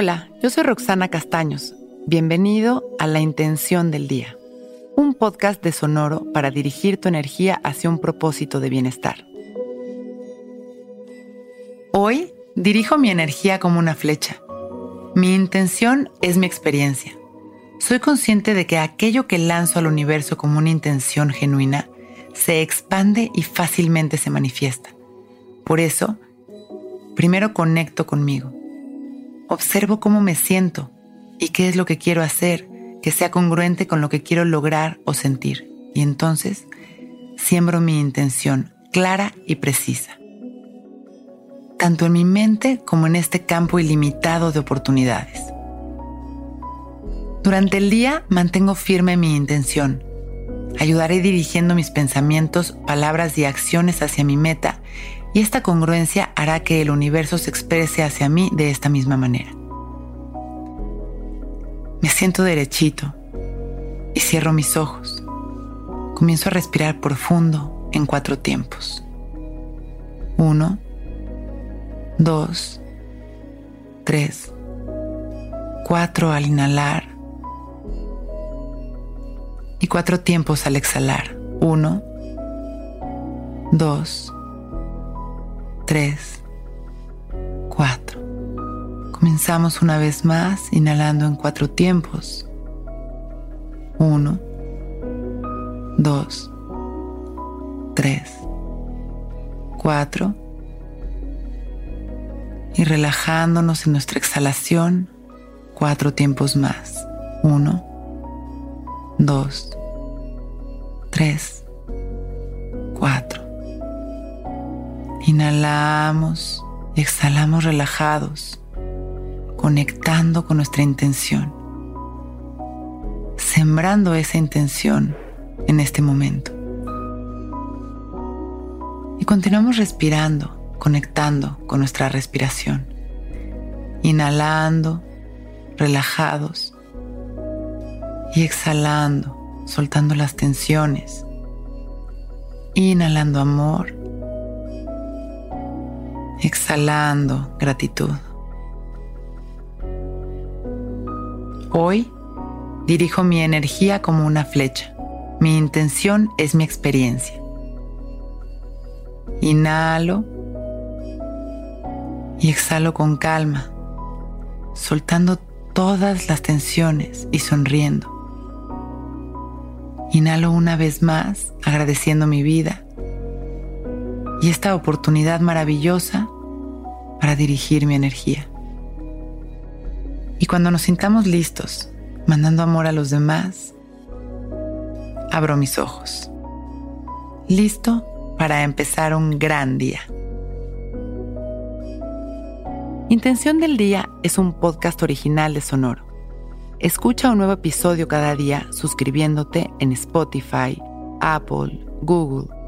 Hola, yo soy Roxana Castaños. Bienvenido a La Intención del Día, un podcast de Sonoro para dirigir tu energía hacia un propósito de bienestar. Hoy dirijo mi energía como una flecha. Mi intención es mi experiencia. Soy consciente de que aquello que lanzo al universo como una intención genuina se expande y fácilmente se manifiesta. Por eso, primero conecto conmigo Observo cómo me siento y qué es lo que quiero hacer que sea congruente con lo que quiero lograr o sentir. Y entonces siembro mi intención clara y precisa. Tanto en mi mente como en este campo ilimitado de oportunidades. Durante el día mantengo firme mi intención. Ayudaré dirigiendo mis pensamientos, palabras y acciones hacia mi meta y esta congruencia hará que el universo se exprese hacia mí de esta misma manera. Me siento derechito y cierro mis ojos. Comienzo a respirar profundo en cuatro tiempos. Uno, dos, tres, cuatro al inhalar y cuatro tiempos al exhalar. Uno, dos, 3, 4. Comenzamos una vez más inhalando en cuatro tiempos. 1, 2, 3, 4. Y relajándonos en nuestra exhalación, cuatro tiempos más. 1, 2, 3, 4. Inhalamos y exhalamos relajados, conectando con nuestra intención, sembrando esa intención en este momento. Y continuamos respirando, conectando con nuestra respiración, inhalando, relajados y exhalando, soltando las tensiones, inhalando amor exhalando gratitud. Hoy dirijo mi energía como una flecha. Mi intención es mi experiencia. Inhalo y exhalo con calma, soltando todas las tensiones y sonriendo. Inhalo una vez más, agradeciendo mi vida y esta oportunidad maravillosa para dirigir mi energía. Y cuando nos sintamos listos, mandando amor a los demás, abro mis ojos. Listo para empezar un gran día. Intención del Día es un podcast original de Sonoro. Escucha un nuevo episodio cada día suscribiéndote en Spotify, Apple, Google